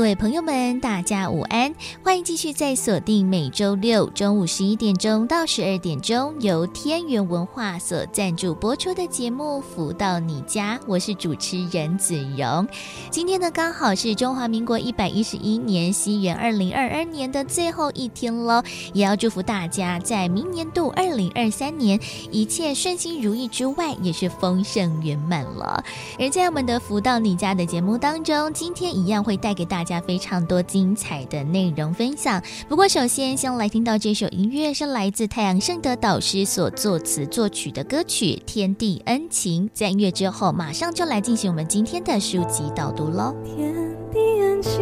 各位朋友们，大家午安！欢迎继续在锁定每周六中午十一点钟到十二点钟，由天元文化所赞助播出的节目《福到你家》，我是主持人子荣。今天呢，刚好是中华民国一百一十一年西元二零二二年的最后一天喽，也要祝福大家在明年度二零二三年一切顺心如意之外，也是丰盛圆满了。而在我们的《福到你家》的节目当中，今天一样会带给大家。加非常多精彩的内容分享。不过，首先先来听到这首音乐，是来自太阳盛德导师所作词作曲的歌曲《天地恩情》。在音乐之后，马上就来进行我们今天的书籍导读喽。天地恩情，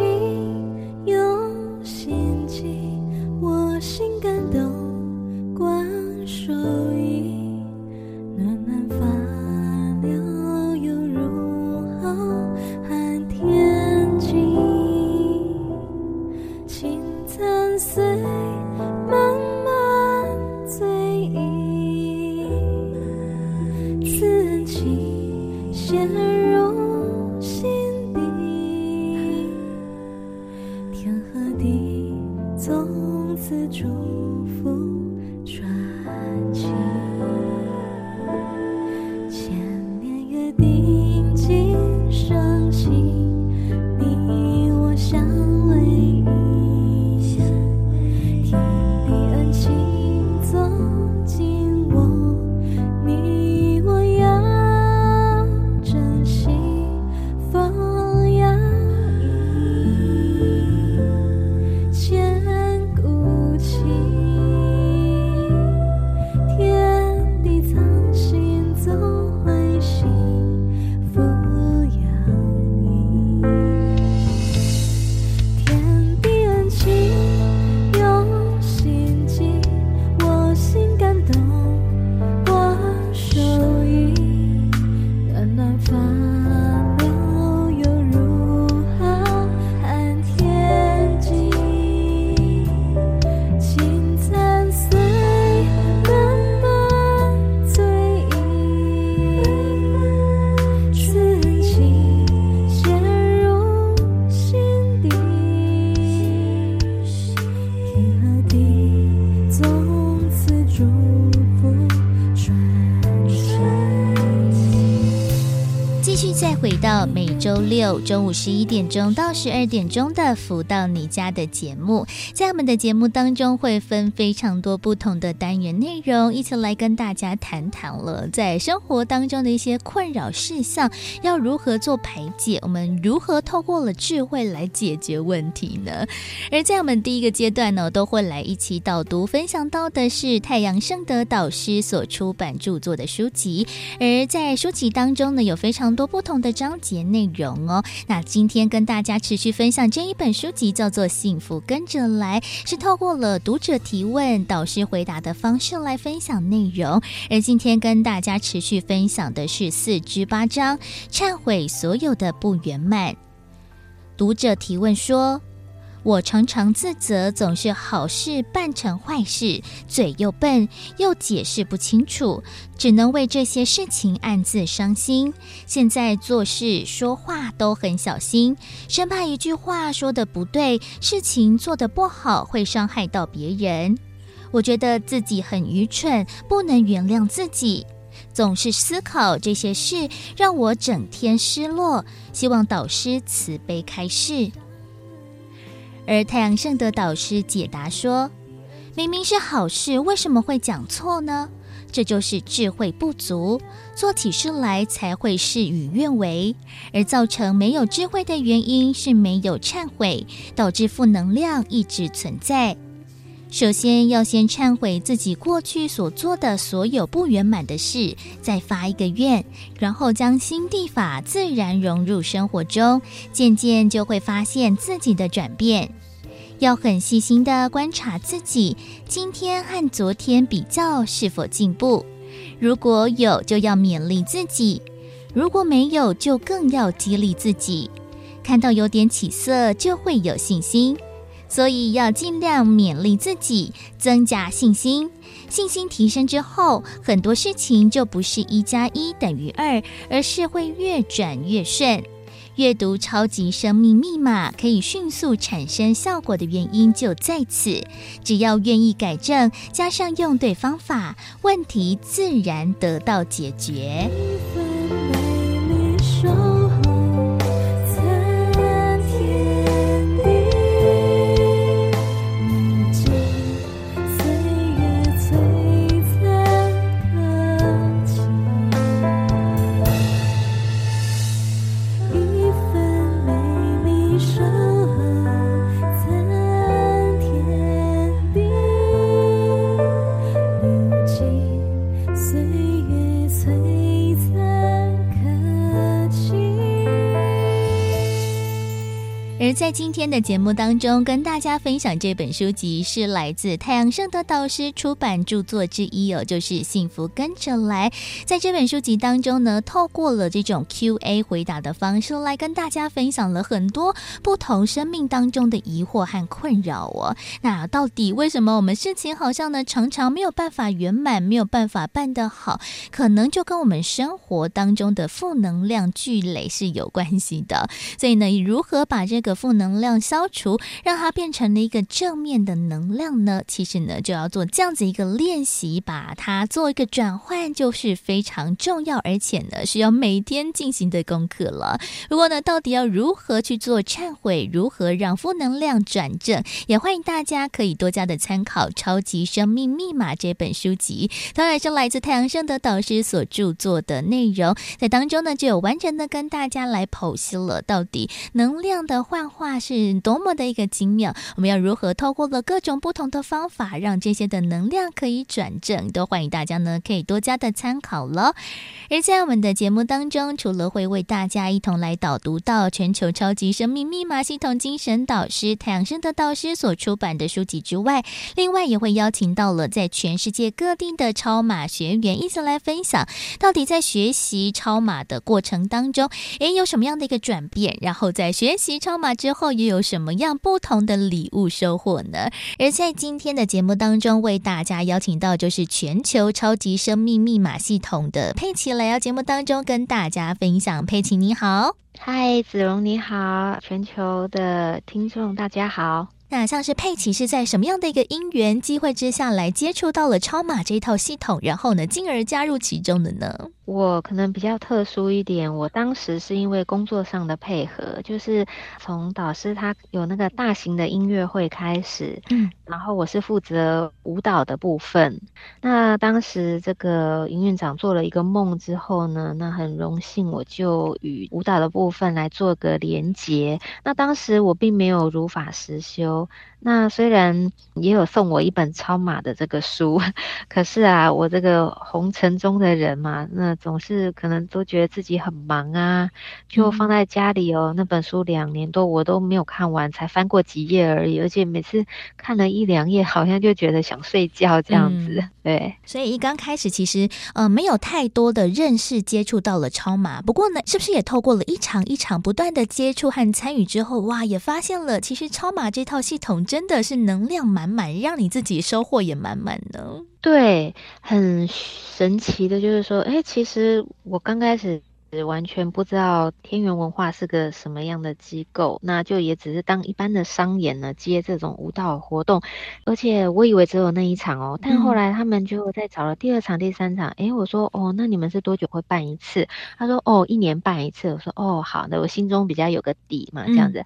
用心记，我心感动，观受周六中午十一点钟到十二点钟的《福到你家》的节目，在我们的节目当中会分非常多不同的单元内容，一起来跟大家谈谈了在生活当中的一些困扰事项要如何做排解，我们如何透过了智慧来解决问题呢？而在我们第一个阶段呢，都会来一起导读分享到的是太阳盛德导师所出版著作的书籍，而在书籍当中呢，有非常多不同的章节内容。容哦，那今天跟大家持续分享这一本书籍叫做《幸福跟着来》，是透过了读者提问、导师回答的方式来分享内容。而今天跟大家持续分享的是四至八章，忏悔所有的不圆满。读者提问说。我常常自责，总是好事办成坏事，嘴又笨，又解释不清楚，只能为这些事情暗自伤心。现在做事说话都很小心，生怕一句话说得不对，事情做得不好会伤害到别人。我觉得自己很愚蠢，不能原谅自己，总是思考这些事，让我整天失落。希望导师慈悲开示。而太阳圣德导师解答说：“明明是好事，为什么会讲错呢？这就是智慧不足，做起事来才会事与愿违。而造成没有智慧的原因是没有忏悔，导致负能量一直存在。首先要先忏悔自己过去所做的所有不圆满的事，再发一个愿，然后将心地法自然融入生活中，渐渐就会发现自己的转变。”要很细心地观察自己，今天和昨天比较是否进步，如果有，就要勉励自己；如果没有，就更要激励自己。看到有点起色，就会有信心。所以要尽量勉励自己，增加信心。信心提升之后，很多事情就不是一加一等于二，而是会越转越顺。阅读《超级生命密码》可以迅速产生效果的原因就在此。只要愿意改正，加上用对方法，问题自然得到解决。che 在今天的节目当中，跟大家分享这本书籍是来自太阳盛德导师出版著作之一哦，就是《幸福跟着来》。在这本书籍当中呢，透过了这种 Q&A 回答的方式来跟大家分享了很多不同生命当中的疑惑和困扰哦。那到底为什么我们事情好像呢常常没有办法圆满，没有办法办得好？可能就跟我们生活当中的负能量聚累是有关系的。所以呢，如何把这个负负能量消除，让它变成了一个正面的能量呢？其实呢，就要做这样子一个练习，把它做一个转换，就是非常重要，而且呢，需要每天进行的功课了。不过呢，到底要如何去做忏悔，如何让负能量转正，也欢迎大家可以多加的参考《超级生命密码》这本书籍，当然是来自太阳圣德导师所著作的内容，在当中呢，就有完整的跟大家来剖析了到底能量的幻化。那是多么的一个精妙，我们要如何透过了各种不同的方法，让这些的能量可以转正？都欢迎大家呢，可以多加的参考了。而在我们的节目当中，除了会为大家一同来导读到全球超级生命密码系统精神导师太阳升的导师所出版的书籍之外，另外也会邀请到了在全世界各地的超马学员一起来分享，到底在学习超马的过程当中，诶，有什么样的一个转变？然后在学习超马之之后又有什么样不同的礼物收获呢？而在今天的节目当中，为大家邀请到就是全球超级生命密码系统的佩奇来到节目当中跟大家分享。佩奇你好，嗨，子荣你好，全球的听众大家好。那像是佩奇是在什么样的一个因缘机会之下来接触到了超码这一套系统，然后呢，进而加入其中的呢？我可能比较特殊一点，我当时是因为工作上的配合，就是从导师他有那个大型的音乐会开始，嗯，然后我是负责舞蹈的部分。那当时这个营运长做了一个梦之后呢，那很荣幸我就与舞蹈的部分来做个连结。那当时我并没有如法实修。那虽然也有送我一本超马的这个书，可是啊，我这个红尘中的人嘛，那总是可能都觉得自己很忙啊，就放在家里哦。那本书两年多我都没有看完，才翻过几页而已，而且每次看了一两页，好像就觉得想睡觉这样子。嗯、对，所以一刚开始其实呃没有太多的认识接触到了超马，不过呢，是不是也透过了一场一场不断的接触和参与之后，哇，也发现了其实超马这套系统真的是能量满满，让你自己收获也满满呢。对，很神奇的，就是说，哎，其实我刚开始完全不知道天元文化是个什么样的机构，那就也只是当一般的商演呢，接这种舞蹈活动，而且我以为只有那一场哦，但后来他们就再找了第二场、第三场，哎，我说，哦，那你们是多久会办一次？他说，哦，一年办一次。我说，哦，好的，我心中比较有个底嘛，这样子。嗯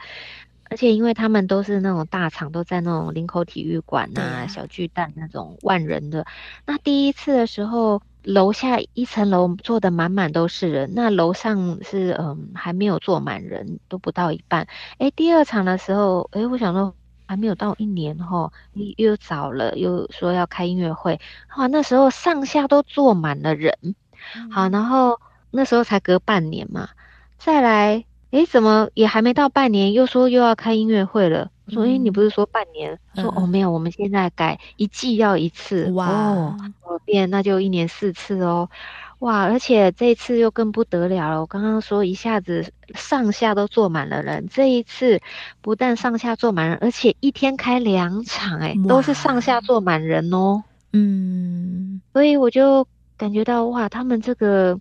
而且因为他们都是那种大场，都在那种林口体育馆呐、啊、小巨蛋那种万人的。那第一次的时候，楼下一层楼坐的满满都是人，那楼上是嗯还没有坐满人，都不到一半。诶，第二场的时候，诶，我想说还没有到一年哈，又早了，又说要开音乐会，哇，那时候上下都坐满了人。好，然后那时候才隔半年嘛，再来。诶，怎么也还没到半年，又说又要开音乐会了？我说，诶，你不是说半年？说哦，没有，我们现在改一季要一次。哇，哦，变，那就一年四次哦。哇，而且这一次又更不得了了。我刚刚说一下子上下都坐满了人，这一次不但上下坐满人，而且一天开两场，欸，诶，都是上下坐满人哦。嗯，所以我就感觉到哇，他们这个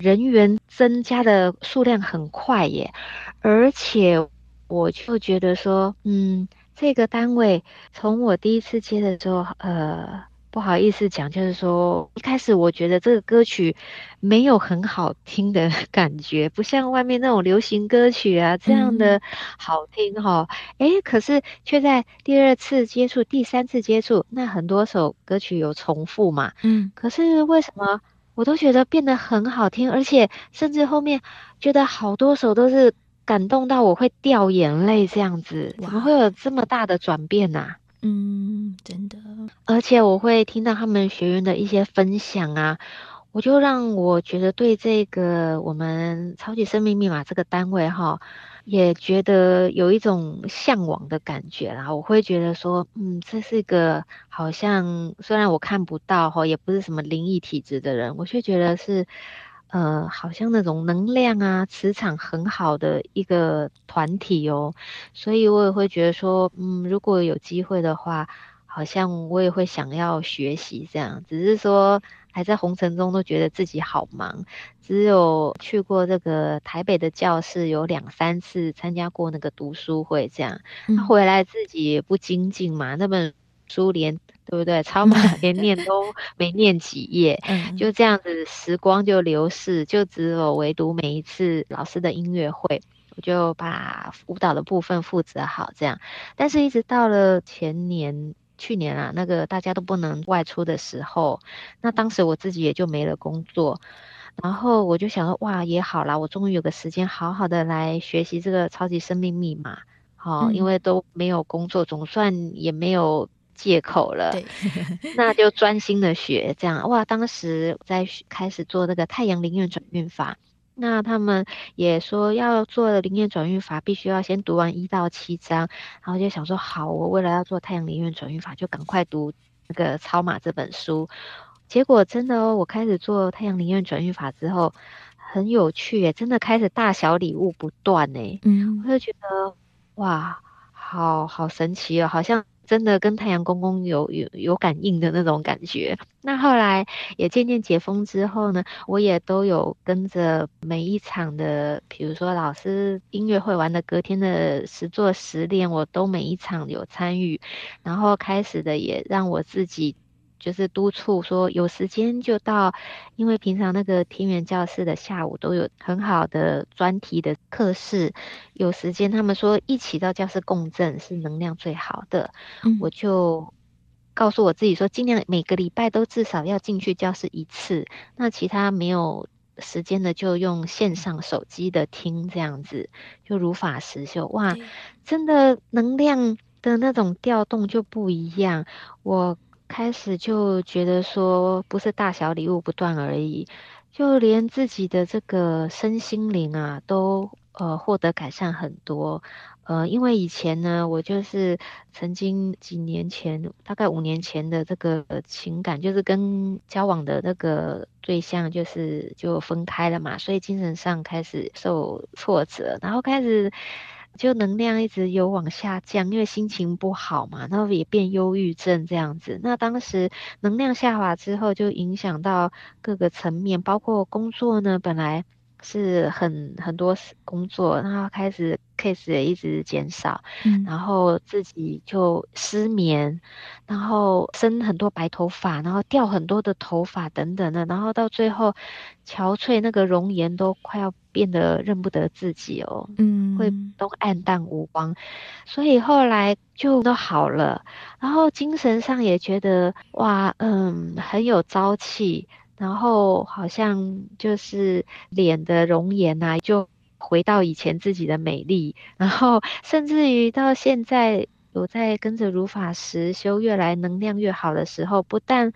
人员增加的数量很快耶，而且我就觉得说，嗯，这个单位从我第一次接的时候，呃。不好意思讲，就是说一开始我觉得这个歌曲没有很好听的感觉，不像外面那种流行歌曲啊这样的好听哈。哎、嗯，可是却在第二次接触、第三次接触，那很多首歌曲有重复嘛。嗯，可是为什么我都觉得变得很好听，而且甚至后面觉得好多首都是感动到我会掉眼泪这样子，怎么会有这么大的转变呢、啊？嗯，真的，而且我会听到他们学员的一些分享啊，我就让我觉得对这个我们超级生命密码这个单位哈，也觉得有一种向往的感觉啦。我会觉得说，嗯，这是一个好像虽然我看不到哈，也不是什么灵异体质的人，我却觉得是。呃，好像那种能量啊，磁场很好的一个团体哦，所以我也会觉得说，嗯，如果有机会的话，好像我也会想要学习这样。只是说还在红尘中，都觉得自己好忙，只有去过这个台北的教室有两三次，参加过那个读书会这样，嗯、回来自己也不精进嘛，那本书连。对不对？超马 连念都没念几页，嗯、就这样子，时光就流逝，就只有唯独每一次老师的音乐会，我就把舞蹈的部分负责好这样。但是，一直到了前年、去年啊，那个大家都不能外出的时候，那当时我自己也就没了工作，然后我就想说，哇，也好啦，我终于有个时间好好的来学习这个超级生命密码，好、嗯，因为都没有工作，总算也没有。借口了，对那就专心的学，这样哇！当时在开始做那个太阳灵运转运法，那他们也说要做灵验转运法，必须要先读完一到七章，然后就想说好，我为了要做太阳灵验转运法，就赶快读那个超马这本书。结果真的哦，我开始做太阳灵验转运法之后，很有趣耶，真的开始大小礼物不断呢。嗯，我就觉得哇，好好神奇哦，好像。真的跟太阳公公有有有感应的那种感觉。那后来也渐渐解封之后呢，我也都有跟着每一场的，比如说老师音乐会完的隔天的十座十练，我都每一场有参与。然后开始的也让我自己。就是督促说有时间就到，因为平常那个天元教室的下午都有很好的专题的课室，有时间他们说一起到教室共振是能量最好的，嗯、我就告诉我自己说尽量每个礼拜都至少要进去教室一次，那其他没有时间的就用线上手机的听这样子，就如法实修，哇，真的能量的那种调动就不一样，我。开始就觉得说，不是大小礼物不断而已，就连自己的这个身心灵啊，都呃获得改善很多。呃，因为以前呢，我就是曾经几年前，大概五年前的这个情感，就是跟交往的那个对象，就是就分开了嘛，所以精神上开始受挫折，然后开始。就能量一直有往下降，因为心情不好嘛，然后也变忧郁症这样子。那当时能量下滑之后，就影响到各个层面，包括工作呢，本来。是很很多工作，然后开始 case 也一直减少，嗯，然后自己就失眠，然后生很多白头发，然后掉很多的头发等等的，然后到最后憔悴，那个容颜都快要变得认不得自己哦，嗯，会都黯淡无光，所以后来就都好了，然后精神上也觉得哇，嗯，很有朝气。然后好像就是脸的容颜呐、啊，就回到以前自己的美丽。然后甚至于到现在，有在跟着如法实修，越来能量越好的时候，不但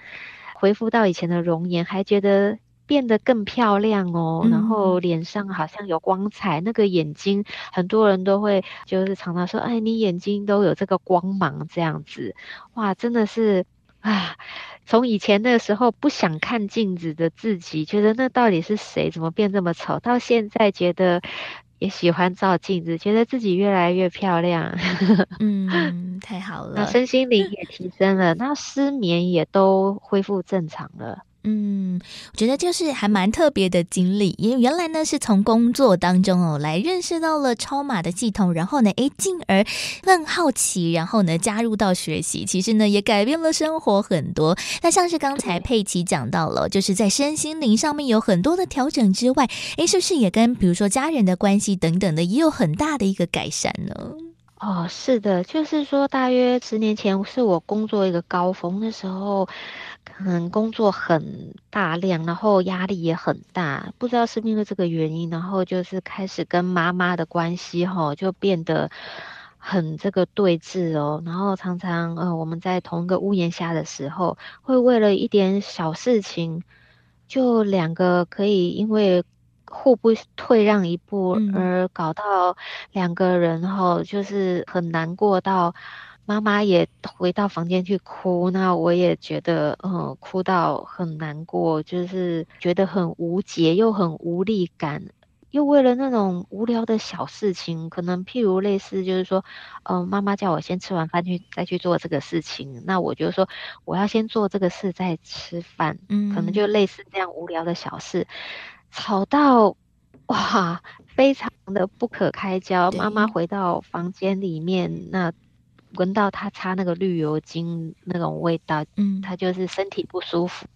恢复到以前的容颜，还觉得变得更漂亮哦。嗯、然后脸上好像有光彩，那个眼睛，很多人都会就是常常说：“哎，你眼睛都有这个光芒这样子。”哇，真的是啊！从以前那时候不想看镜子的自己，觉得那到底是谁？怎么变这么丑？到现在觉得也喜欢照镜子，觉得自己越来越漂亮。嗯，太好了。那身心灵也提升了，那失眠也都恢复正常了。嗯，我觉得就是还蛮特别的经历，因为原来呢是从工作当中哦来认识到了超马的系统，然后呢，诶，进而更好奇，然后呢加入到学习，其实呢也改变了生活很多。那像是刚才佩奇讲到了，就是在身心灵上面有很多的调整之外，诶，是不是也跟比如说家人的关系等等的也有很大的一个改善呢？哦，是的，就是说大约十年前是我工作一个高峰的时候。可能工作很大量，然后压力也很大，不知道是因为这个原因，然后就是开始跟妈妈的关系哈，就变得很这个对峙哦。然后常常呃，我们在同一个屋檐下的时候，会为了一点小事情，就两个可以因为互不退让一步而搞到两个人哈，就是很难过到。妈妈也回到房间去哭，那我也觉得，嗯，哭到很难过，就是觉得很无解，又很无力感，又为了那种无聊的小事情，可能譬如类似，就是说，嗯，妈妈叫我先吃完饭去再去做这个事情，那我就说我要先做这个事再吃饭，嗯，可能就类似这样无聊的小事，吵到哇，非常的不可开交。妈妈回到房间里面，那。闻到他擦那个绿油精那种味道，嗯，他就是身体不舒服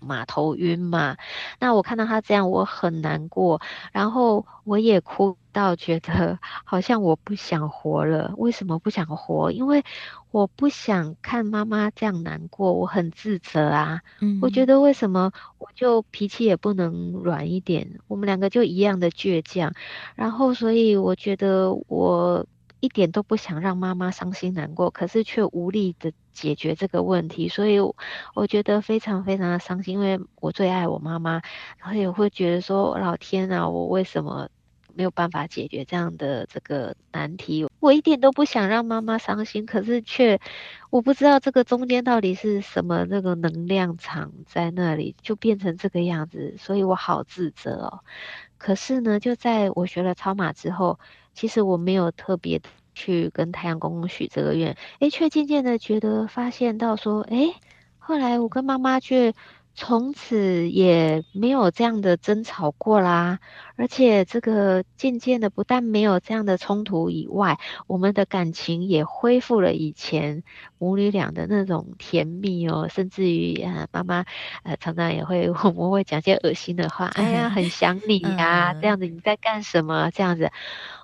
嘛，头晕嘛。那我看到他这样，我很难过，然后我也哭到觉得好像我不想活了。为什么不想活？因为我不想看妈妈这样难过，我很自责啊。嗯，我觉得为什么我就脾气也不能软一点？我们两个就一样的倔强，然后所以我觉得我。一点都不想让妈妈伤心难过，可是却无力的解决这个问题，所以我觉得非常非常的伤心，因为我最爱我妈妈，然后也会觉得说，老天啊，我为什么没有办法解决这样的这个难题？我一点都不想让妈妈伤心，可是却我不知道这个中间到底是什么那个能量场在那里，就变成这个样子，所以我好自责哦。可是呢，就在我学了超马之后。其实我没有特别去跟太阳公公许这个愿，诶，却渐渐的觉得发现到说，诶，后来我跟妈妈却从此也没有这样的争吵过啦，而且这个渐渐的不但没有这样的冲突以外，我们的感情也恢复了以前母女俩的那种甜蜜哦，甚至于啊，妈妈呃常常也会 我们会讲些恶心的话，哎呀，很想你呀，这样子你在干什么？这样子。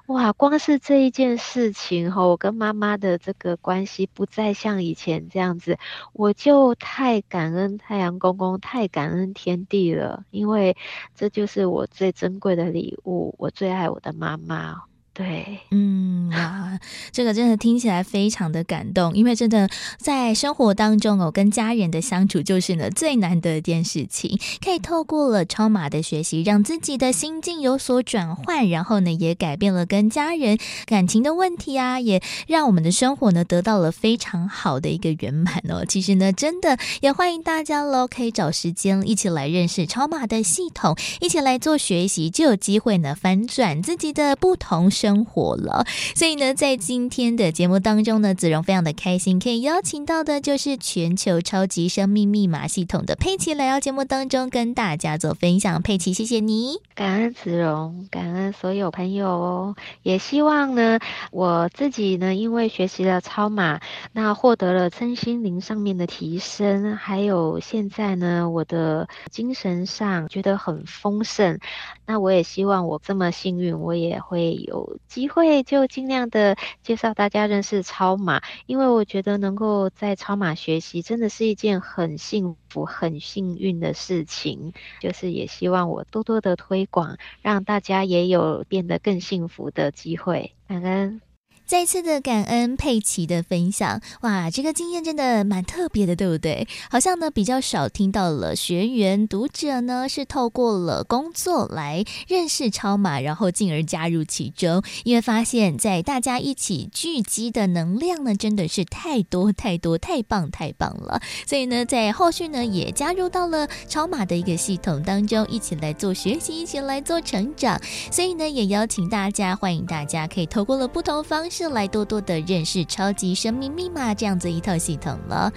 哇，光是这一件事情哈，我跟妈妈的这个关系不再像以前这样子，我就太感恩太阳公公，太感恩天地了，因为这就是我最珍贵的礼物，我最爱我的妈妈。对，嗯哇，这个真的听起来非常的感动，因为真的在生活当中哦，跟家人的相处就是呢最难的一件事情。可以透过了超码的学习，让自己的心境有所转换，然后呢也改变了跟家人感情的问题啊，也让我们的生活呢得到了非常好的一个圆满哦。其实呢，真的也欢迎大家喽，可以找时间一起来认识超码的系统，一起来做学习，就有机会呢翻转自己的不同生活了，所以呢，在今天的节目当中呢，子荣非常的开心，可以邀请到的就是全球超级生命密码系统的佩奇来到节目当中跟大家做分享。佩奇，谢谢你，感恩子荣，感恩所有朋友哦。也希望呢，我自己呢，因为学习了超码，那获得了身心灵上面的提升，还有现在呢，我的精神上觉得很丰盛。那我也希望我这么幸运，我也会有。机会就尽量的介绍大家认识超马，因为我觉得能够在超马学习真的是一件很幸福、很幸运的事情。就是也希望我多多的推广，让大家也有变得更幸福的机会。感恩。再次的感恩佩奇的分享，哇，这个经验真的蛮特别的，对不对？好像呢比较少听到了学员读者呢是透过了工作来认识超马，然后进而加入其中，因为发现，在大家一起聚集的能量呢真的是太多太多，太棒太棒了，所以呢在后续呢也加入到了超马的一个系统当中，一起来做学习，一起来做成长，所以呢也邀请大家，欢迎大家可以透过了不同方式。是来多多的认识超级生命密码这样子一套系统了。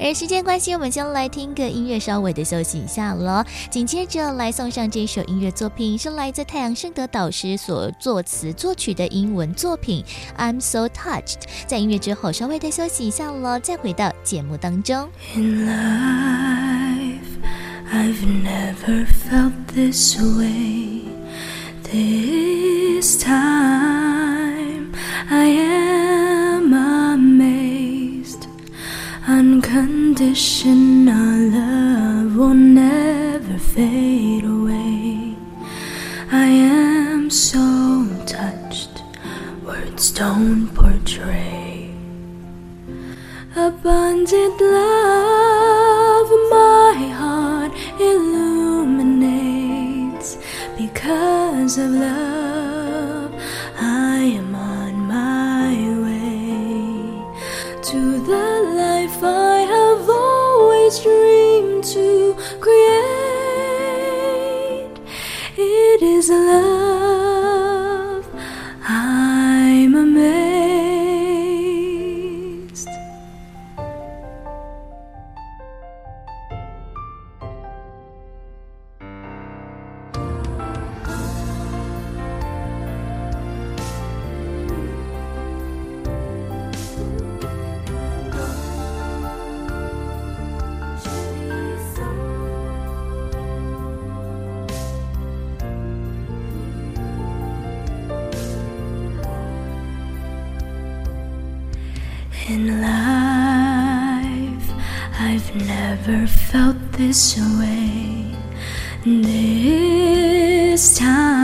而时间关系，我们先来听个音乐，稍微的休息一下了。紧接着来送上这首音乐作品，是来自太阳盛德导师所作词作曲的英文作品《I'm So Touched》。在音乐之后，稍微的休息一下了，再回到节目当中。In life, I've never felt this way, this time. I am amazed. Unconditional love will never fade away. I am so touched, words don't portray. Abundant love, my heart illuminates because of love. The life I have always dreamed to create. It is love. In life, I've never felt this way. This time,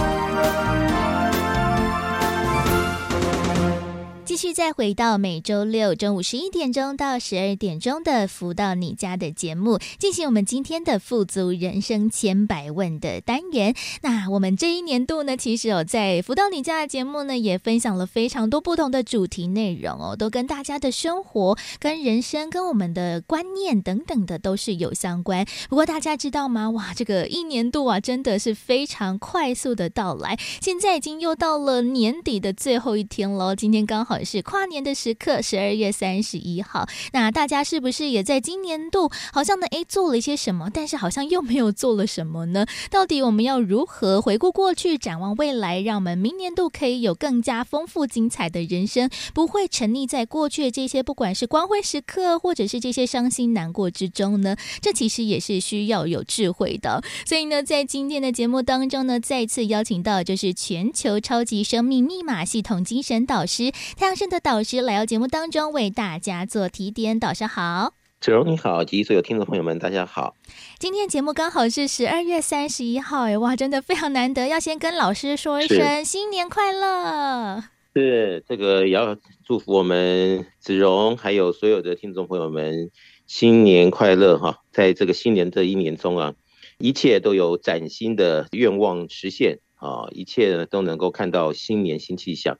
继续再回到每周六中午十一点钟到十二点钟的“福到你家”的节目，进行我们今天的“富足人生千百问”的单元。那我们这一年度呢，其实、哦、在“福到你家”的节目呢，也分享了非常多不同的主题内容哦，都跟大家的生活、跟人生、跟我们的观念等等的都是有相关。不过大家知道吗？哇，这个一年度啊，真的是非常快速的到来，现在已经又到了年底的最后一天了。今天刚好。是跨年的时刻，十二月三十一号。那大家是不是也在今年度好像呢？诶，做了一些什么，但是好像又没有做了什么呢？到底我们要如何回顾过去，展望未来，让我们明年度可以有更加丰富精彩的人生，不会沉溺在过去的这些不管是光辉时刻，或者是这些伤心难过之中呢？这其实也是需要有智慧的。所以呢，在今天的节目当中呢，再次邀请到就是全球超级生命密码系统精神导师太阳盛的导师来到节目当中，为大家做提点。导师好，子荣你好，及所有听众朋友们，大家好。今天节目刚好是十二月三十一号，哎哇，真的非常难得，要先跟老师说一声新年快乐。是这个也要祝福我们子荣还有所有的听众朋友们新年快乐哈！在这个新年这一年中啊，一切都有崭新的愿望实现啊，一切呢都能够看到新年新气象。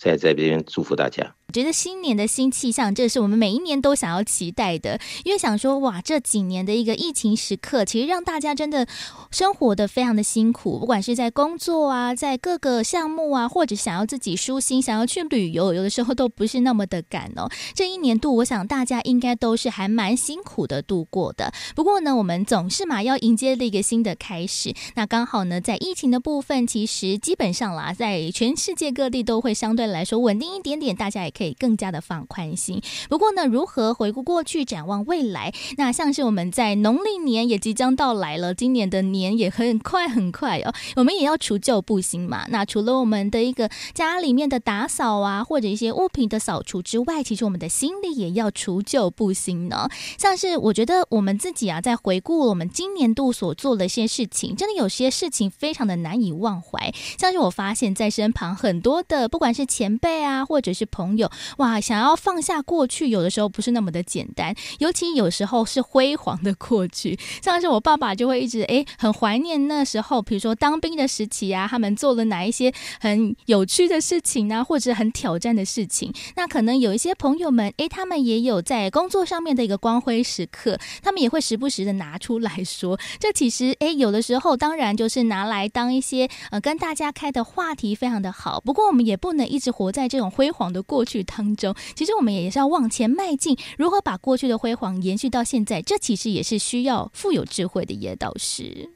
在这边祝福大家。我觉得新年的新气象，这是我们每一年都想要期待的。因为想说，哇，这几年的一个疫情时刻，其实让大家真的生活的非常的辛苦，不管是在工作啊，在各个项目啊，或者想要自己舒心，想要去旅游，有的时候都不是那么的赶哦。这一年度，我想大家应该都是还蛮辛苦的度过的。不过呢，我们总是嘛要迎接了一个新的开始。那刚好呢，在疫情的部分，其实基本上啦，在全世界各地都会相对来说稳定一点点，大家也可以更加的放宽心。不过呢，如何回顾过去，展望未来？那像是我们在农历年也即将到来了，今年的年也很快很快哦。我们也要除旧布新嘛。那除了我们的一个家里面的打扫啊，或者一些物品的扫除之外，其实我们的心里也要除旧布新呢。像是我觉得我们自己啊，在回顾我们今年度所做的一些事情，真的有些事情非常的难以忘怀。像是我发现，在身旁很多的，不管是前辈。啊，或者是朋友哇，想要放下过去，有的时候不是那么的简单，尤其有时候是辉煌的过去。像是我爸爸就会一直哎，很怀念那时候，比如说当兵的时期啊，他们做了哪一些很有趣的事情啊，或者很挑战的事情。那可能有一些朋友们哎，他们也有在工作上面的一个光辉时刻，他们也会时不时的拿出来说。这其实哎，有的时候当然就是拿来当一些呃跟大家开的话题，非常的好。不过我们也不能一直活。在这种辉煌的过去当中，其实我们也是要往前迈进。如何把过去的辉煌延续到现在，这其实也是需要富有智慧的叶导师。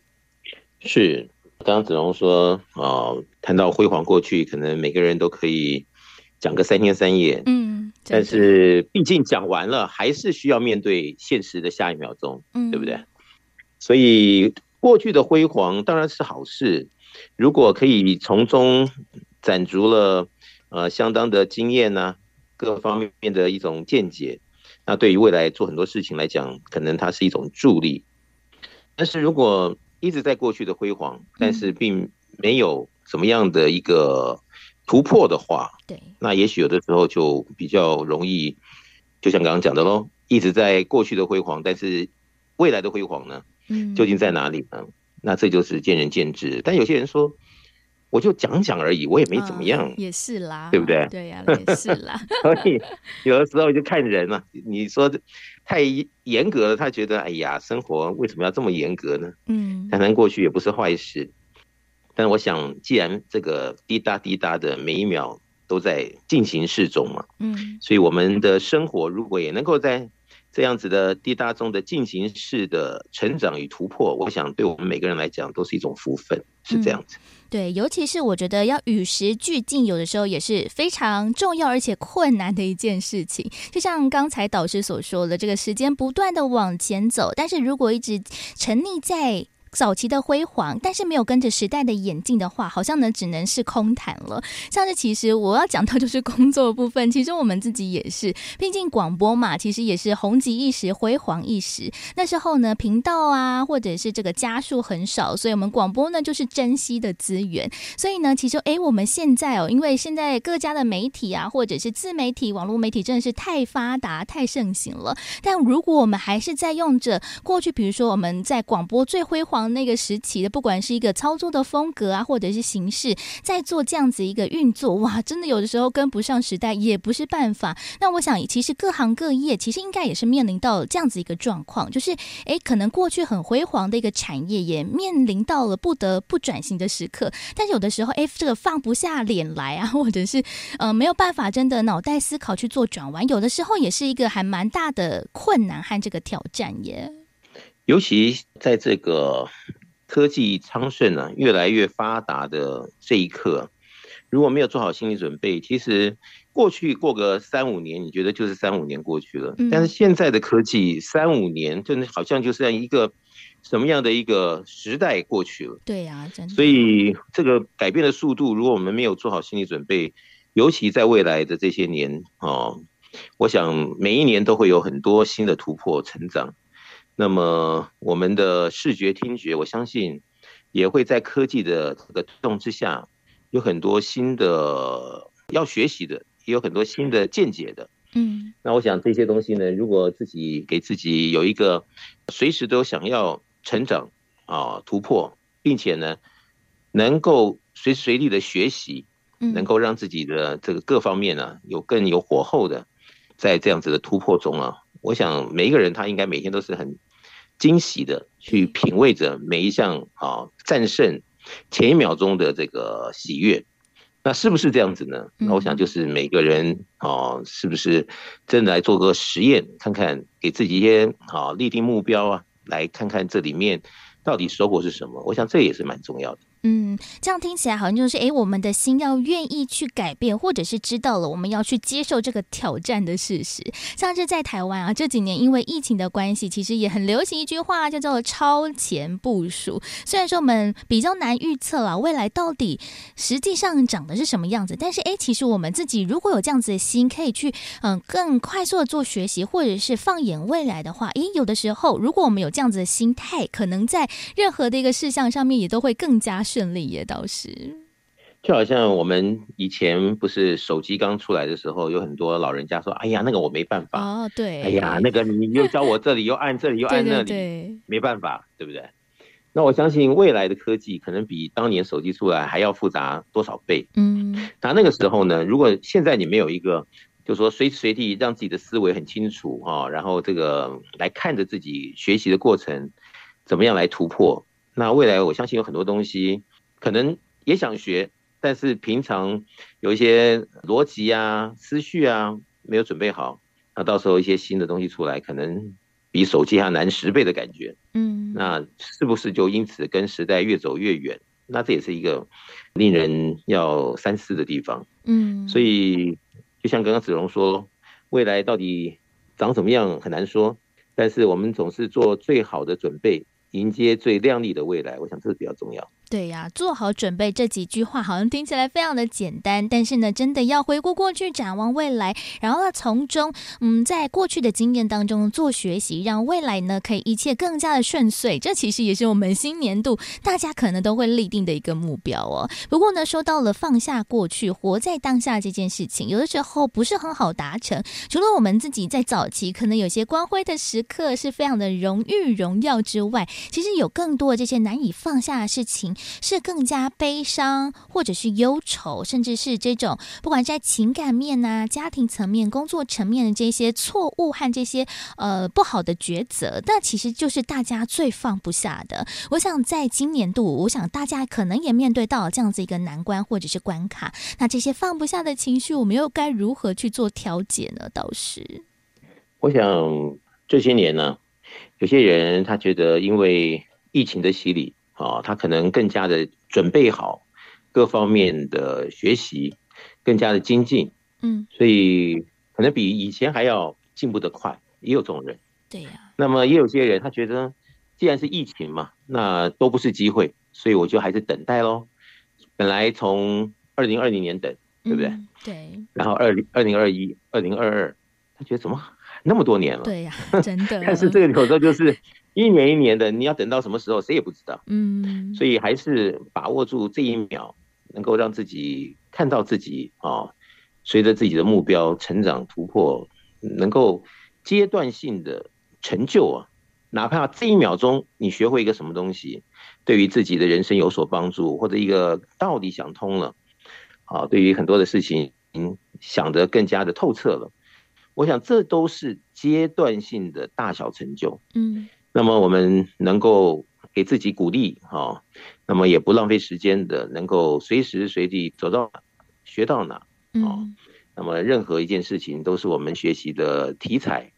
是，刚刚子龙说，哦，谈到辉煌过去，可能每个人都可以讲个三天三夜。嗯，但是毕竟讲完了，还是需要面对现实的下一秒钟，嗯，对不对？所以过去的辉煌当然是好事，如果可以从中攒足了。呃，相当的经验呢、啊，各方面的一种见解，那对于未来做很多事情来讲，可能它是一种助力。但是如果一直在过去的辉煌，但是并没有什么样的一个突破的话，对，那也许有的时候就比较容易，就像刚刚讲的喽，一直在过去的辉煌，但是未来的辉煌呢，究竟在哪里呢？那这就是见仁见智。但有些人说。我就讲讲而已，我也没怎么样，嗯、也是啦，对不对？对呀、啊，也是啦。所以有的时候就看人了、啊。你说太严格了，他觉得哎呀，生活为什么要这么严格呢？嗯，谈谈过去也不是坏事。但我想，既然这个滴答滴答的每一秒都在进行式中嘛，嗯，所以我们的生活如果也能够在这样子的滴答中的进行式的成长与突破，我想对我们每个人来讲都是一种福分，是这样子。对，尤其是我觉得要与时俱进，有的时候也是非常重要而且困难的一件事情。就像刚才导师所说的，这个时间不断的往前走，但是如果一直沉溺在。早期的辉煌，但是没有跟着时代的演进的话，好像呢只能是空谈了。像是其实我要讲到就是工作部分，其实我们自己也是，毕竟广播嘛，其实也是红极一时，辉煌一时。那时候呢，频道啊，或者是这个家数很少，所以我们广播呢就是珍惜的资源。所以呢，其实诶，我们现在哦，因为现在各家的媒体啊，或者是自媒体、网络媒体真的是太发达、太盛行了。但如果我们还是在用着过去，比如说我们在广播最辉煌。那个时期的，不管是一个操作的风格啊，或者是形式，在做这样子一个运作，哇，真的有的时候跟不上时代也不是办法。那我想，其实各行各业其实应该也是面临到这样子一个状况，就是，哎，可能过去很辉煌的一个产业也面临到了不得不转型的时刻。但有的时候，哎，这个放不下脸来啊，或者是呃没有办法真的脑袋思考去做转弯，有的时候也是一个还蛮大的困难和这个挑战耶。尤其在这个科技昌盛啊，越来越发达的这一刻，如果没有做好心理准备，其实过去过个三五年，你觉得就是三五年过去了。但是现在的科技三五年，真的好像就是一个什么样的一个时代过去了。对呀，真的。所以这个改变的速度，如果我们没有做好心理准备，尤其在未来的这些年哦，我想每一年都会有很多新的突破成长。那么，我们的视觉、听觉，我相信也会在科技的这个推动之下，有很多新的要学习的，也有很多新的见解的。嗯，那我想这些东西呢，如果自己给自己有一个随时都想要成长，啊突破，并且呢，能够随时随地的学习，能够让自己的这个各方面呢有更有火候的，在这样子的突破中啊，我想每一个人他应该每天都是很惊喜的去品味着每一项啊战胜前一秒钟的这个喜悦。那是不是这样子呢？那我想就是每个人啊，是不是真的来做个实验，看看给自己一些啊立定目标啊，来看看这里面到底收获是什么？我想这也是蛮重要的。嗯，这样听起来好像就是，哎，我们的心要愿意去改变，或者是知道了我们要去接受这个挑战的事实。像是在台湾啊，这几年因为疫情的关系，其实也很流行一句话，叫做“超前部署”。虽然说我们比较难预测了未来到底实际上长的是什么样子，但是哎，其实我们自己如果有这样子的心，可以去嗯更快速的做学习，或者是放眼未来的话，哎，有的时候如果我们有这样子的心态，可能在任何的一个事项上面也都会更加。顺利也倒是，就好像我们以前不是手机刚出来的时候，有很多老人家说：“哎呀，那个我没办法。”哦，对，哎呀，那个你又教我这里，又按这里，又按那里，对对对，没办法，对不对？那我相信未来的科技可能比当年手机出来还要复杂多少倍。嗯，那那个时候呢，如果现在你没有一个，就是说随时随地让自己的思维很清楚啊，然后这个来看着自己学习的过程，怎么样来突破？那未来我相信有很多东西，可能也想学，但是平常有一些逻辑啊、思绪啊没有准备好，那到时候一些新的东西出来，可能比手机还难十倍的感觉。嗯，那是不是就因此跟时代越走越远？那这也是一个令人要三思的地方。嗯，所以就像刚刚子荣说，未来到底长什么样很难说，但是我们总是做最好的准备。迎接最亮丽的未来，我想这是比较重要。对呀，做好准备这几句话好像听起来非常的简单，但是呢，真的要回顾过去，展望未来，然后呢，从中嗯，在过去的经验当中做学习，让未来呢可以一切更加的顺遂。这其实也是我们新年度大家可能都会立定的一个目标哦。不过呢，说到了放下过去，活在当下这件事情，有的时候不是很好达成。除了我们自己在早期可能有些光辉的时刻是非常的荣誉荣耀之外，其实有更多的这些难以放下的事情。是更加悲伤，或者是忧愁，甚至是这种不管在情感面呐、啊、家庭层面、工作层面的这些错误和这些呃不好的抉择，那其实就是大家最放不下的。我想在今年度，我想大家可能也面对到这样子一个难关或者是关卡。那这些放不下的情绪，我们又该如何去做调节呢？倒是，我想这些年呢，有些人他觉得因为疫情的洗礼。啊，他可能更加的准备好各方面的学习，更加的精进，嗯，所以可能比以前还要进步的快，也有这种人。对呀。那么也有些人，他觉得既然是疫情嘛，那都不是机会，所以我就还是等待喽。本来从二零二零年等，对不对？对。然后二零二零二一、二零二二，他觉得怎么那么多年了？对呀，真的。但是这个有时候就是。一年一年的，你要等到什么时候，谁也不知道。嗯，所以还是把握住这一秒，能够让自己看到自己啊，随着自己的目标成长突破，能够阶段性的成就啊，哪怕这一秒钟你学会一个什么东西，对于自己的人生有所帮助，或者一个道理想通了，啊，对于很多的事情想得更加的透彻了，我想这都是阶段性的大小成就。嗯。那么我们能够给自己鼓励哈，那么也不浪费时间的，能够随时随地走到哪学到哪啊，那么任何一件事情都是我们学习的题材。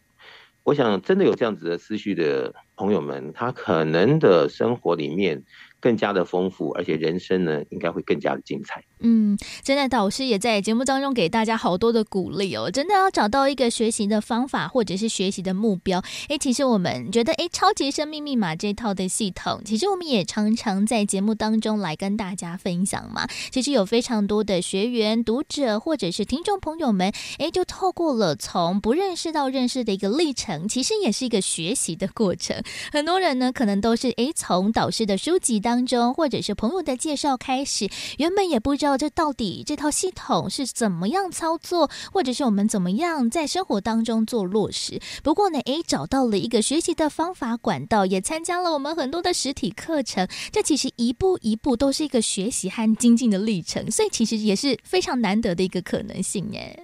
我想真的有这样子的思绪的朋友们，他可能的生活里面。更加的丰富，而且人生呢，应该会更加的精彩。嗯，真的，导师也在节目当中给大家好多的鼓励哦。真的要找到一个学习的方法，或者是学习的目标。诶，其实我们觉得，诶，超级生命密码这套的系统，其实我们也常常在节目当中来跟大家分享嘛。其实有非常多的学员、读者或者是听众朋友们，诶，就透过了从不认识到认识的一个历程，其实也是一个学习的过程。很多人呢，可能都是诶，从导师的书籍当中，或者是朋友的介绍开始，原本也不知道道这到底这套系统是怎么样操作，或者是我们怎么样在生活当中做落实。不过呢，诶，找到了一个学习的方法管道，也参加了我们很多的实体课程。这其实一步一步都是一个学习和精进的历程，所以其实也是非常难得的一个可能性。耶。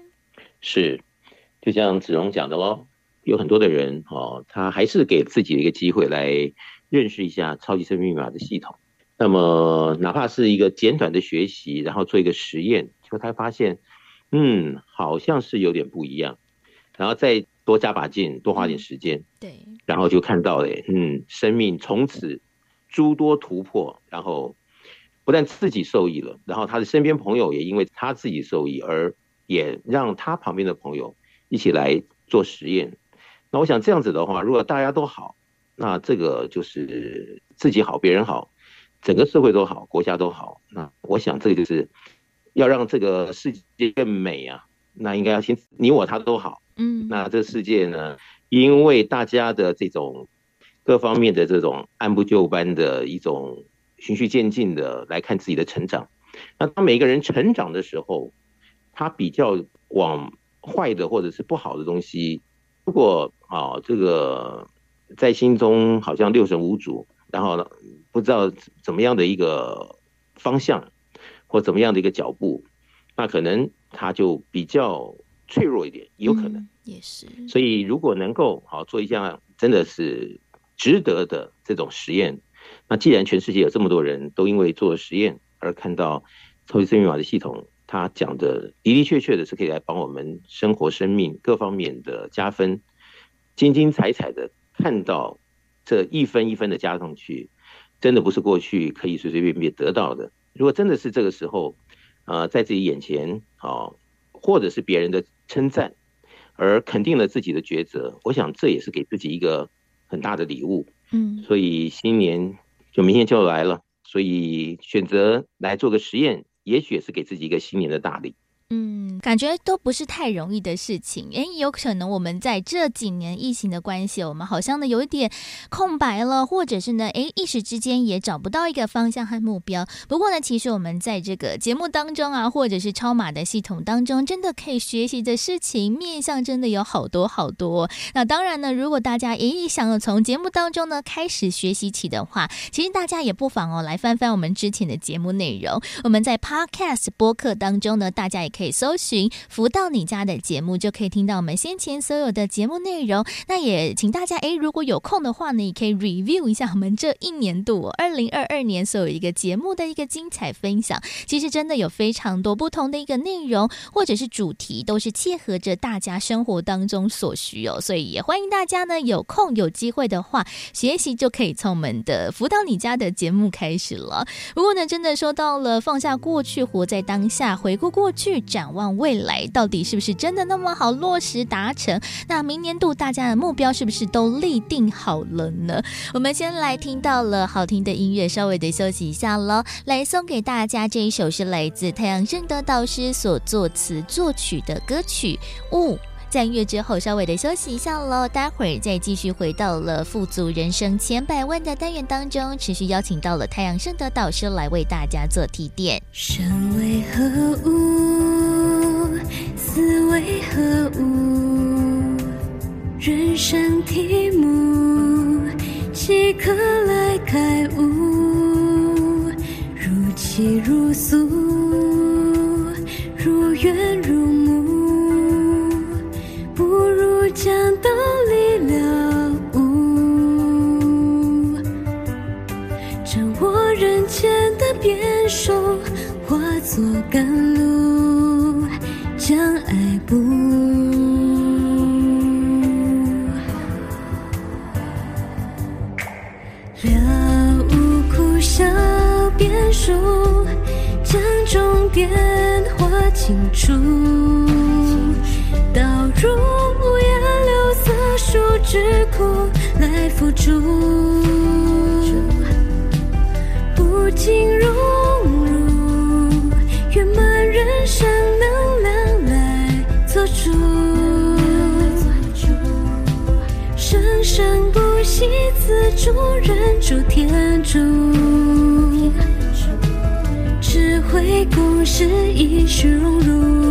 是，就像子荣讲的喽。有很多的人哦，他还是给自己的一个机会来认识一下超级生命密码的系统。那么，哪怕是一个简短的学习，然后做一个实验，就他发现，嗯，好像是有点不一样。然后再多加把劲，多花点时间，对，然后就看到了，嗯，生命从此诸多突破，然后不但自己受益了，然后他的身边朋友也因为他自己受益，而也让他旁边的朋友一起来做实验。那我想这样子的话，如果大家都好，那这个就是自己好，别人好，整个社会都好，国家都好。那我想这个就是要让这个世界更美啊。那应该要先你我他都好，嗯。那这世界呢，因为大家的这种各方面的这种按部就班的一种循序渐进的来看自己的成长。那当每一个人成长的时候，他比较往坏的或者是不好的东西。如果啊，这个在心中好像六神无主，然后呢，不知道怎么样的一个方向，或怎么样的一个脚步，那可能他就比较脆弱一点，有可能、嗯、也是。所以如果能够好做一项真的是值得的这种实验，那既然全世界有这么多人都因为做实验而看到超级生命密码的系统。它讲的的的确确的是可以来帮我们生活、生命各方面的加分，精精彩彩的看到这一分一分的加上去，真的不是过去可以随随便便得到的。如果真的是这个时候，呃，在自己眼前啊，或者是别人的称赞，而肯定了自己的抉择，我想这也是给自己一个很大的礼物。嗯，所以新年就明天就来了，所以选择来做个实验。也许也是给自己一个新年的大礼。嗯，感觉都不是太容易的事情。哎，有可能我们在这几年疫情的关系，我们好像呢有一点空白了，或者是呢，哎，一时之间也找不到一个方向和目标。不过呢，其实我们在这个节目当中啊，或者是超马的系统当中，真的可以学习的事情面向真的有好多好多。那当然呢，如果大家也想要从节目当中呢开始学习起的话，其实大家也不妨哦来翻翻我们之前的节目内容。我们在 Podcast 播客当中呢，大家也可以。可以搜寻“福到你家”的节目，就可以听到我们先前所有的节目内容。那也请大家，诶，如果有空的话呢，也可以 review 一下我们这一年度二零二二年所有一个节目的一个精彩分享。其实真的有非常多不同的一个内容，或者是主题，都是切合着大家生活当中所需哦。所以也欢迎大家呢，有空有机会的话，学习就可以从我们的“福到你家”的节目开始了。不过呢，真的说到了放下过去，活在当下，回顾过去。展望未来，到底是不是真的那么好落实达成？那明年度大家的目标是不是都立定好了呢？我们先来听到了好听的音乐，稍微的休息一下喽。来送给大家这一首是来自太阳盛德导师所作词作曲的歌曲《雾》。在音乐之后，稍微的休息一下喽。待会儿再继续回到了富足人生千百万的单元当中，持续邀请到了太阳盛德导师来为大家做提点。身为何物？死为何物？人生题目，几刻来开悟？如泣如诉，如怨如慕，不如将道理了悟，掌握人间的变数，化作甘露。清楚，倒入五颜六色数智库来辅助，不尽融入圆满人生能量来。做主，生生不息，自助人助天助。故事已虚融入。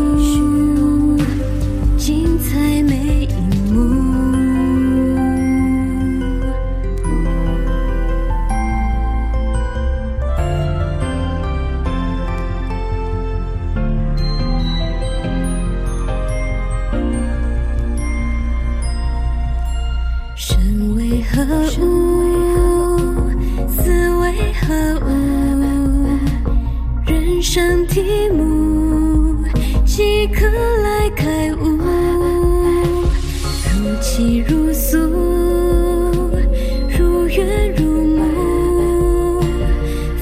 几刻来开悟？如泣如诉，如怨如慕，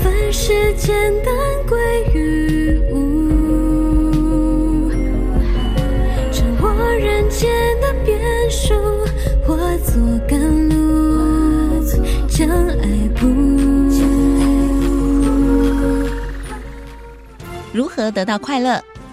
凡事简单归于无。掌握人间的变数，化作甘露，将爱谱。如何得到快乐？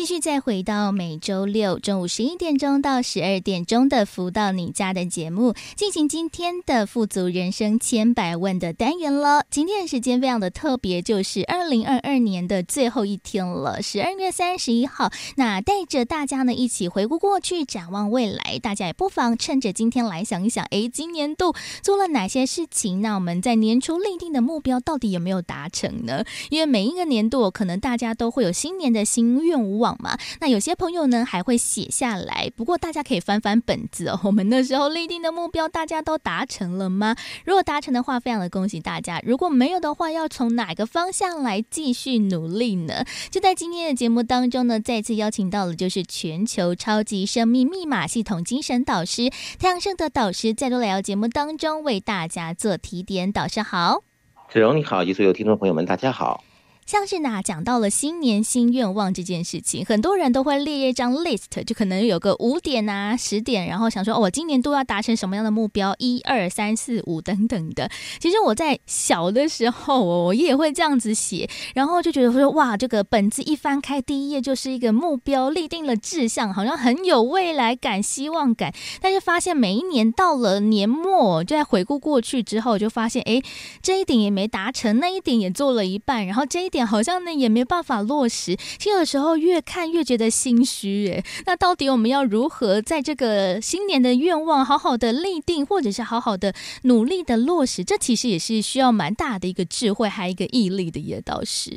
继续再回到每周六中午十一点钟到十二点钟的“福到你家”的节目，进行今天的“富足人生千百万”的单元了。今天的时间非常的特别，就是二零二二年的最后一天了，十二月三十一号。那带着大家呢一起回顾过去，展望未来，大家也不妨趁着今天来想一想，哎，今年度做了哪些事情？那我们在年初立定的目标到底有没有达成呢？因为每一个年度，可能大家都会有新年的新愿望。嘛，那有些朋友呢还会写下来，不过大家可以翻翻本子哦。我们那时候立定的目标，大家都达成了吗？如果达成的话，非常的恭喜大家；如果没有的话，要从哪个方向来继续努力呢？就在今天的节目当中呢，再次邀请到了就是全球超级生命密码系统精神导师太阳盛德导师，再度来到节目当中为大家做提点。导师好，子荣你好，以及所有听众朋友们，大家好。像是哪讲到了新年新愿望这件事情，很多人都会列一张 list，就可能有个五点啊、十点，然后想说，哦，我今年都要达成什么样的目标，一二三四五等等的。其实我在小的时候，我也会这样子写，然后就觉得说，哇，这个本子一翻开，第一页就是一个目标，立定了志向，好像很有未来感、希望感。但是发现每一年到了年末，就在回顾过去之后，就发现，哎，这一点也没达成，那一点也做了一半，然后这一点。好像呢也没办法落实，其实有的时候越看越觉得心虚诶。那到底我们要如何在这个新年的愿望好好的立定，或者是好好的努力的落实？这其实也是需要蛮大的一个智慧，还有一个毅力的也倒是。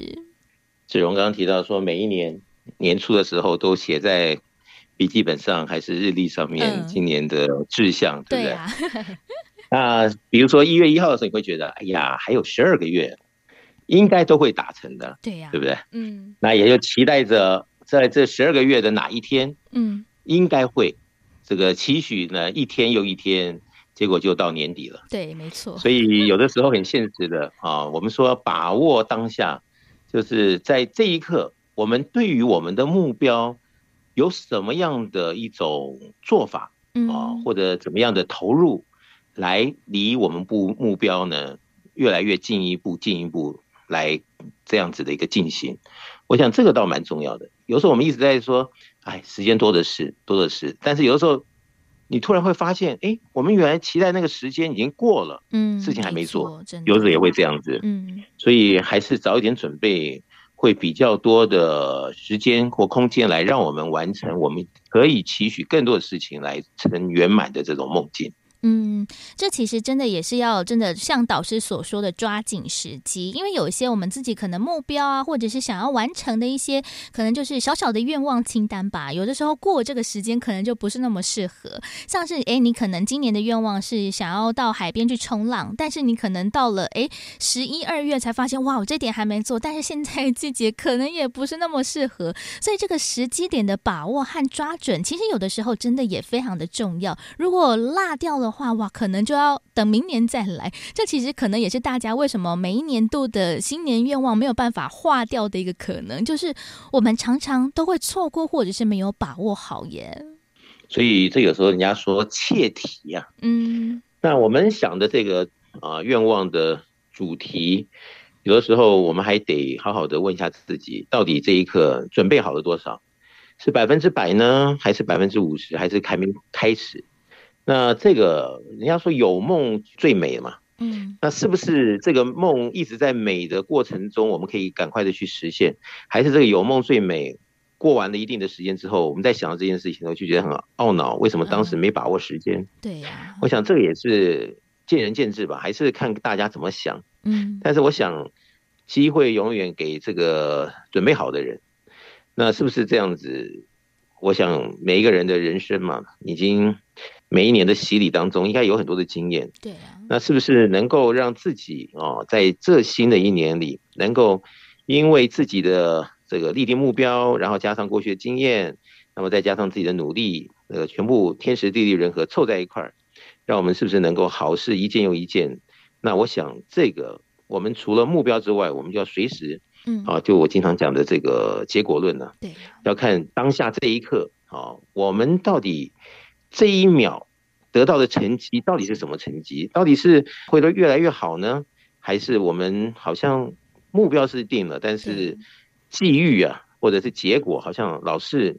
子荣刚刚提到说，每一年年初的时候都写在笔记本上还是日历上面，今年的志向，嗯、对不对？对啊、那比如说一月一号的时候，你会觉得，哎呀，还有十二个月。应该都会达成的，对呀，对不对？嗯，那也就期待着在这十二个月的哪一天，嗯，应该会这个期许呢，一天又一天，结果就到年底了。对，没错。所以有的时候很现实的啊，我们说把握当下，就是在这一刻，我们对于我们的目标有什么样的一种做法啊，或者怎么样的投入，来离我们不目标呢越来越进一步，进一步。来这样子的一个进行，我想这个倒蛮重要的。有时候我们一直在说，哎，时间多的是，多的是。但是有的时候，你突然会发现，哎，我们原来期待那个时间已经过了，嗯，事情还没做，有时候也会这样子，嗯。所以还是早一点准备，会比较多的时间或空间来让我们完成，我们可以期许更多的事情来成圆满的这种梦境。嗯，这其实真的也是要真的像导师所说的抓紧时机，因为有一些我们自己可能目标啊，或者是想要完成的一些，可能就是小小的愿望清单吧。有的时候过这个时间可能就不是那么适合。像是诶，你可能今年的愿望是想要到海边去冲浪，但是你可能到了诶十一二月才发现，哇，我这点还没做。但是现在季节可能也不是那么适合，所以这个时机点的把握和抓准，其实有的时候真的也非常的重要。如果落掉了。话哇，可能就要等明年再来。这其实可能也是大家为什么每一年度的新年愿望没有办法化掉的一个可能，就是我们常常都会错过，或者是没有把握好耶。所以这有时候人家说切题呀，嗯，那我们想的这个啊愿望的主题，有的时候我们还得好好的问一下自己，到底这一刻准备好了多少？是百分之百呢，还是百分之五十，还是还没开始？那这个人家说有梦最美嘛，嗯，那是不是这个梦一直在美的过程中，我们可以赶快的去实现？还是这个有梦最美，过完了一定的时间之后，我们在想到这件事情的时候，就觉得很懊恼，为什么当时没把握时间？嗯、对呀，我想这个也是见仁见智吧，还是看大家怎么想。嗯，但是我想机会永远给这个准备好的人。那是不是这样子？我想每一个人的人生嘛，已经每一年的洗礼当中，应该有很多的经验。对啊。那是不是能够让自己哦，在这新的一年里，能够因为自己的这个立定目标，然后加上过去的经验，那么再加上自己的努力，呃，全部天时地利人和凑在一块儿，让我们是不是能够好事一件又一件？那我想这个，我们除了目标之外，我们就要随时。嗯，啊，就我经常讲的这个结果论呢，对，要看当下这一刻，啊，我们到底这一秒得到的成绩到底是什么成绩？到底是会得越来越好呢，还是我们好像目标是定了，但是际遇啊，或者是结果好像老是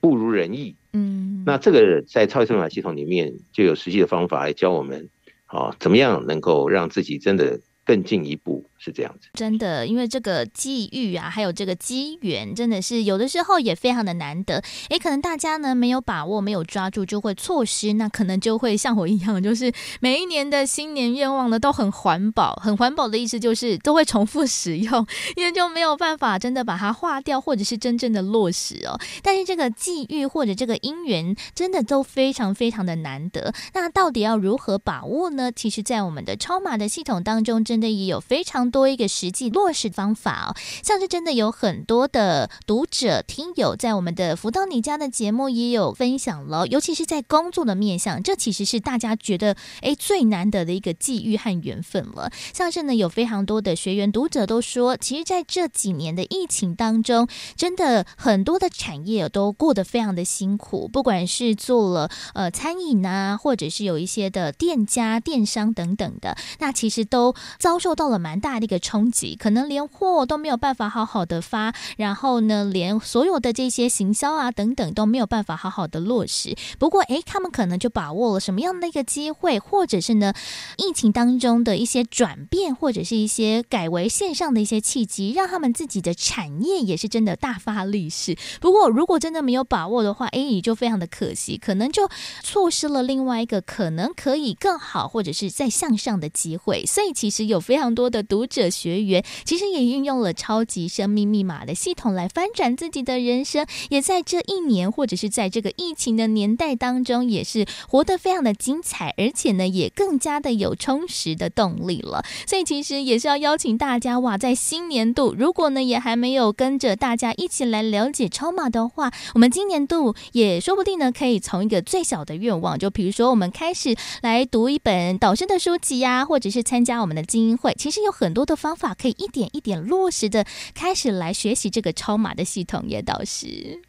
不如人意？嗯，那这个在超级生法系统里面就有实际的方法来教我们，啊，怎么样能够让自己真的。更进一步是这样子，真的，因为这个际遇啊，还有这个机缘，真的是有的时候也非常的难得。诶，可能大家呢没有把握，没有抓住，就会错失。那可能就会像我一样，就是每一年的新年愿望呢都很环保，很环保的意思就是都会重复使用，因为就没有办法真的把它划掉，或者是真正的落实哦。但是这个际遇或者这个因缘，真的都非常非常的难得。那到底要如何把握呢？其实，在我们的超马的系统当中，真的也有非常多一个实际落实方法哦，像是真的有很多的读者听友在我们的福到你家的节目也有分享了，尤其是在工作的面向，这其实是大家觉得诶最难得的一个际遇和缘分了。像是呢有非常多的学员读者都说，其实在这几年的疫情当中，真的很多的产业都过得非常的辛苦，不管是做了呃餐饮啊，或者是有一些的店家、电商等等的，那其实都遭受到。了蛮大的一个冲击，可能连货都没有办法好好的发，然后呢，连所有的这些行销啊等等都没有办法好好的落实。不过，诶，他们可能就把握了什么样的一个机会，或者是呢，疫情当中的一些转变，或者是一些改为线上的一些契机，让他们自己的产业也是真的大发利市。不过，如果真的没有把握的话，诶，也就非常的可惜，可能就错失了另外一个可能可以更好，或者是再向上的机会。所以，其实有非常。多的读者学员其实也运用了超级生命密码的系统来翻转自己的人生，也在这一年或者是在这个疫情的年代当中，也是活得非常的精彩，而且呢，也更加的有充实的动力了。所以其实也是要邀请大家哇，在新年度，如果呢也还没有跟着大家一起来了解超码的话，我们今年度也说不定呢，可以从一个最小的愿望，就比如说我们开始来读一本导师的书籍呀、或者是参加我们的今精英会。其实有很多的方法可以一点一点落实的开始来学习这个超码的系统，也倒是，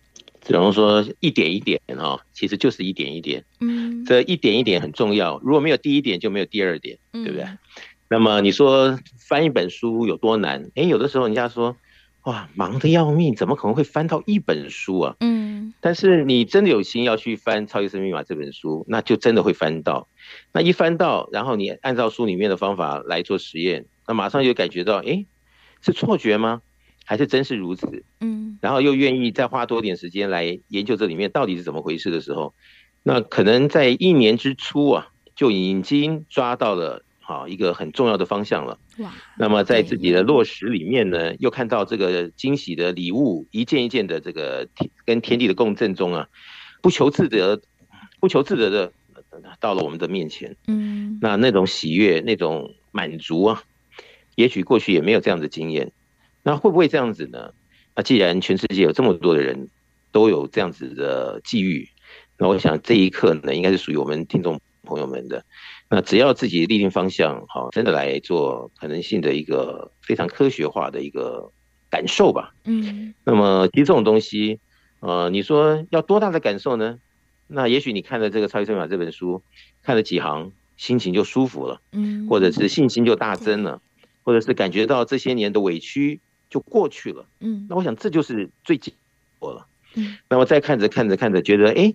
只能说一点一点哈，其实就是一点一点。嗯，这一点一点很重要。如果没有第一点，就没有第二点，对不对？嗯、那么你说翻一本书有多难？诶，有的时候人家说哇，忙得要命，怎么可能会翻到一本书啊？嗯，但是你真的有心要去翻《超级生命密码》这本书，那就真的会翻到。那一翻到，然后你按照书里面的方法来做实验，那马上就感觉到，诶，是错觉吗？还是真是如此？嗯，然后又愿意再花多点时间来研究这里面到底是怎么回事的时候，那可能在一年之初啊，就已经抓到了好一个很重要的方向了。哇！那么在自己的落实里面呢，又看到这个惊喜的礼物一件一件的这个天跟天地的共振中啊，不求自得，不求自得的。到了我们的面前，嗯，那那种喜悦，那种满足啊，也许过去也没有这样的经验，那会不会这样子呢？那既然全世界有这么多的人都有这样子的际遇，那我想这一刻呢，应该是属于我们听众朋友们的。那只要自己立定方向，好，真的来做可能性的一个非常科学化的一个感受吧。嗯，那么其实这种东西，呃，你说要多大的感受呢？那也许你看了这个《超级生命密码》这本书，看了几行，心情就舒服了，嗯，或者是信心就大增了，或者是感觉到这些年的委屈就过去了。嗯，那我想这就是最紧迫了。嗯，那我再看着看着看着，觉得哎，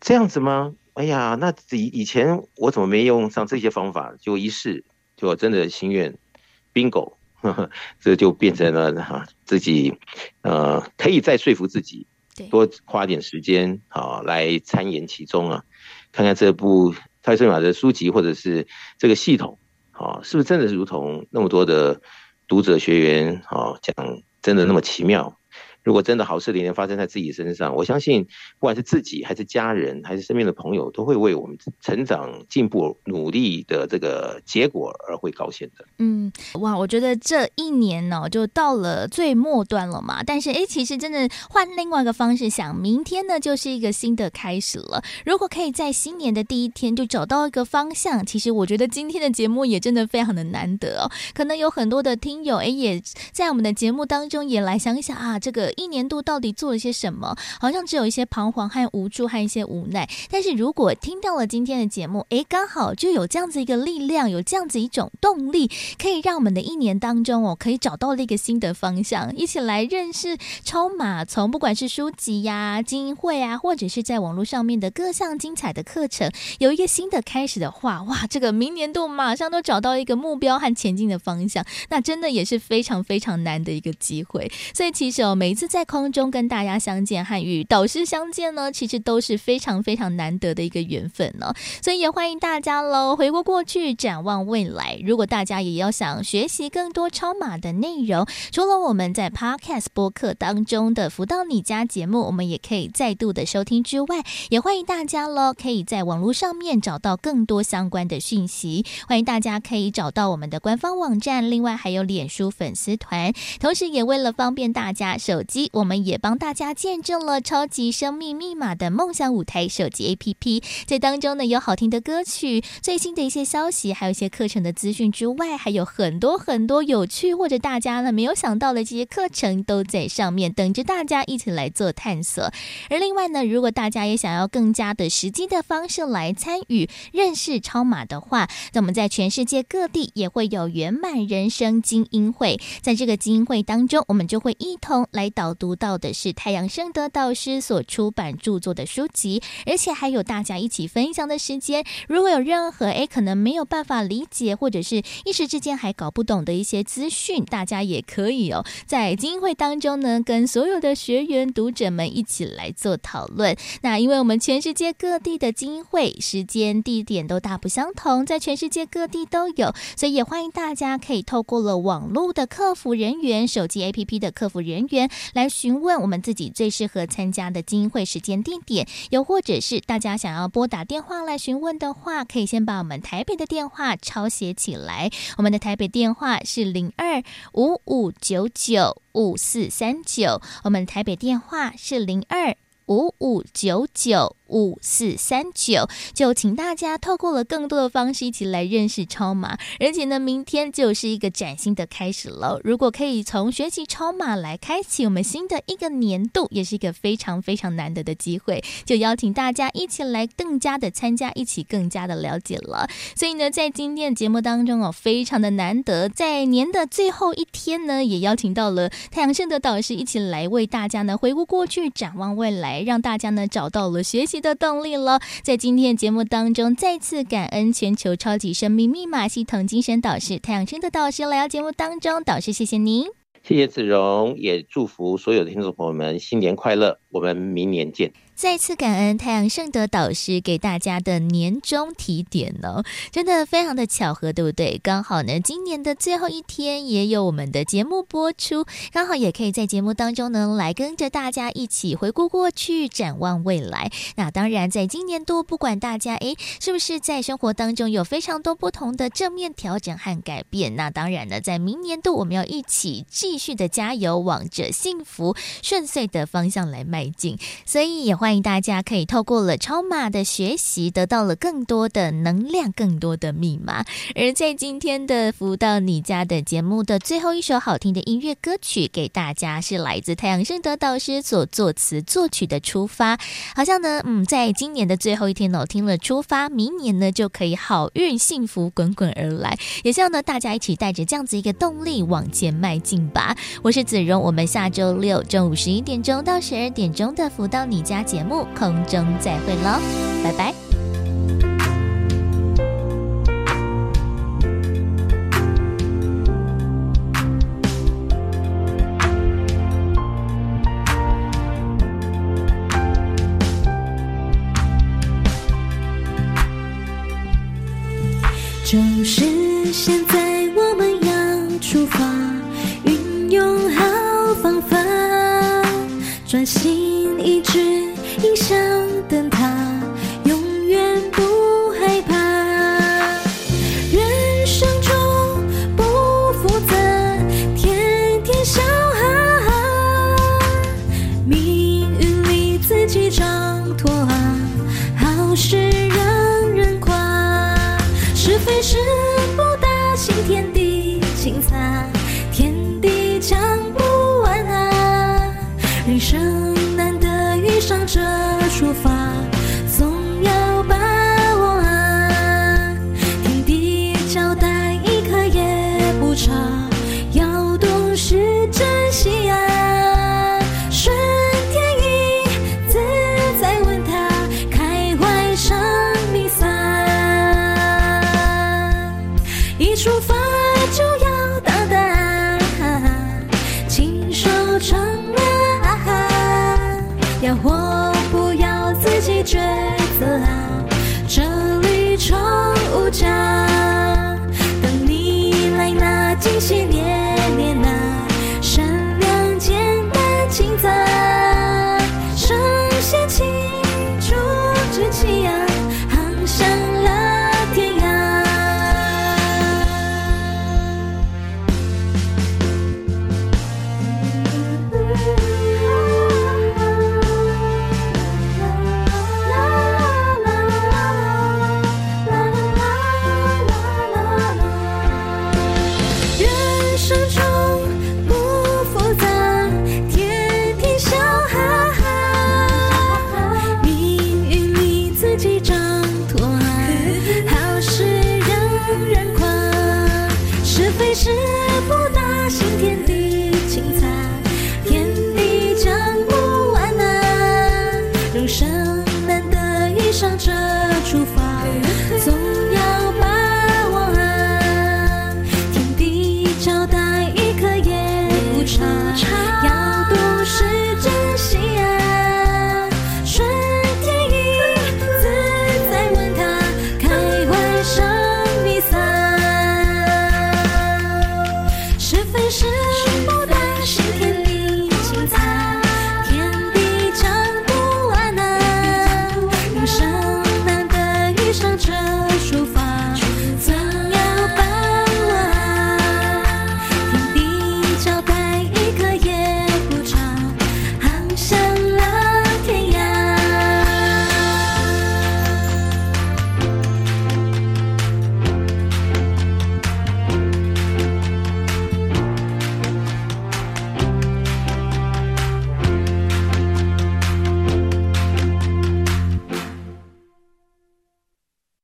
这样子吗？哎呀，那以以前我怎么没用上这些方法？就一试，就真的心愿 bingo，呵 呵，这就变成了哈自己呃可以再说服自己，多花点时间啊来参研其中啊，看看这部泰森马的书籍或者是这个系统啊，是不是真的如同那么多的读者学员啊讲，真的那么奇妙？如果真的好事连连发生在自己身上，我相信不管是自己还是家人还是身边的朋友，都会为我们成长、进步、努力的这个结果而会高兴的。嗯，哇，我觉得这一年呢、哦，就到了最末端了嘛。但是，哎，其实真的换另外一个方式想，明天呢就是一个新的开始了。如果可以在新年的第一天就找到一个方向，其实我觉得今天的节目也真的非常的难得哦。可能有很多的听友，哎，也在我们的节目当中也来想一想啊，这个。一年度到底做了些什么？好像只有一些彷徨和无助，和一些无奈。但是如果听到了今天的节目，诶，刚好就有这样子一个力量，有这样子一种动力，可以让我们的一年当中哦，可以找到了一个新的方向，一起来认识超马。从不管是书籍呀、精英会啊，或者是在网络上面的各项精彩的课程，有一个新的开始的话，哇，这个明年度马上都找到一个目标和前进的方向，那真的也是非常非常难的一个机会。所以其实哦，每次。在空中跟大家相见和与导师相见呢，其实都是非常非常难得的一个缘分呢。所以也欢迎大家喽，回顾过去，展望未来。如果大家也要想学习更多超码的内容，除了我们在 Podcast 播客当中的“福到你家”节目，我们也可以再度的收听之外，也欢迎大家喽，可以在网络上面找到更多相关的讯息。欢迎大家可以找到我们的官方网站，另外还有脸书粉丝团，同时也为了方便大家手机。我们也帮大家见证了超级生命密码的梦想舞台手机 APP，在当中呢，有好听的歌曲、最新的一些消息，还有一些课程的资讯之外，还有很多很多有趣或者大家呢没有想到的这些课程都在上面等着大家一起来做探索。而另外呢，如果大家也想要更加的实际的方式来参与认识超码的话，那我们在全世界各地也会有圆满人生精英会，在这个精英会当中，我们就会一同来导。读到的是太阳圣德导师所出版著作的书籍，而且还有大家一起分享的时间。如果有任何诶可能没有办法理解，或者是一时之间还搞不懂的一些资讯，大家也可以哦，在精英会当中呢，跟所有的学员读者们一起来做讨论。那因为我们全世界各地的精英会时间地点都大不相同，在全世界各地都有，所以也欢迎大家可以透过了网络的客服人员、手机 APP 的客服人员来。询问我们自己最适合参加的精英会时间地点，又或者是大家想要拨打电话来询问的话，可以先把我们台北的电话抄写起来。我们的台北电话是零二五五九九五四三九，我们台北电话是零二五五九九。五四三九，就请大家透过了更多的方式一起来认识超码，而且呢，明天就是一个崭新的开始了。如果可以从学习超码来开启我们新的一个年度，也是一个非常非常难得的机会。就邀请大家一起来更加的参加，一起更加的了解了。所以呢，在今天的节目当中哦，非常的难得，在年的最后一天呢，也邀请到了太阳盛德导师一起来为大家呢回顾过去，展望未来，让大家呢找到了学习。的动力了，在今天的节目当中，再次感恩全球超级生命密码系统精神导师太阳升的导师来到节目当中，导师谢谢您，谢谢子荣，也祝福所有的听众朋友们新年快乐，我们明年见。再次感恩太阳盛德导师给大家的年终提点呢，真的非常的巧合，对不对？刚好呢，今年的最后一天也有我们的节目播出，刚好也可以在节目当中呢来跟着大家一起回顾过去，展望未来。那当然，在今年度，不管大家诶是不是在生活当中有非常多不同的正面调整和改变，那当然呢，在明年度我们要一起继续的加油，往着幸福顺遂的方向来迈迈进。所以也欢迎大家可以透过了超码的学习，得到了更多的能量，更多的密码。而在今天的福到你家的节目的最后一首好听的音乐歌曲，给大家是来自太阳盛德导师所作词作曲的《出发》。好像呢，嗯，在今年的最后一天呢，我听了《出发》，明年呢就可以好运幸福滚滚而来。也希望呢大家一起带着这样子一个动力往前迈进吧。我是子荣，我们下周六中午十一点钟到十二点钟的福到你家节目空中再会喽，拜拜。就是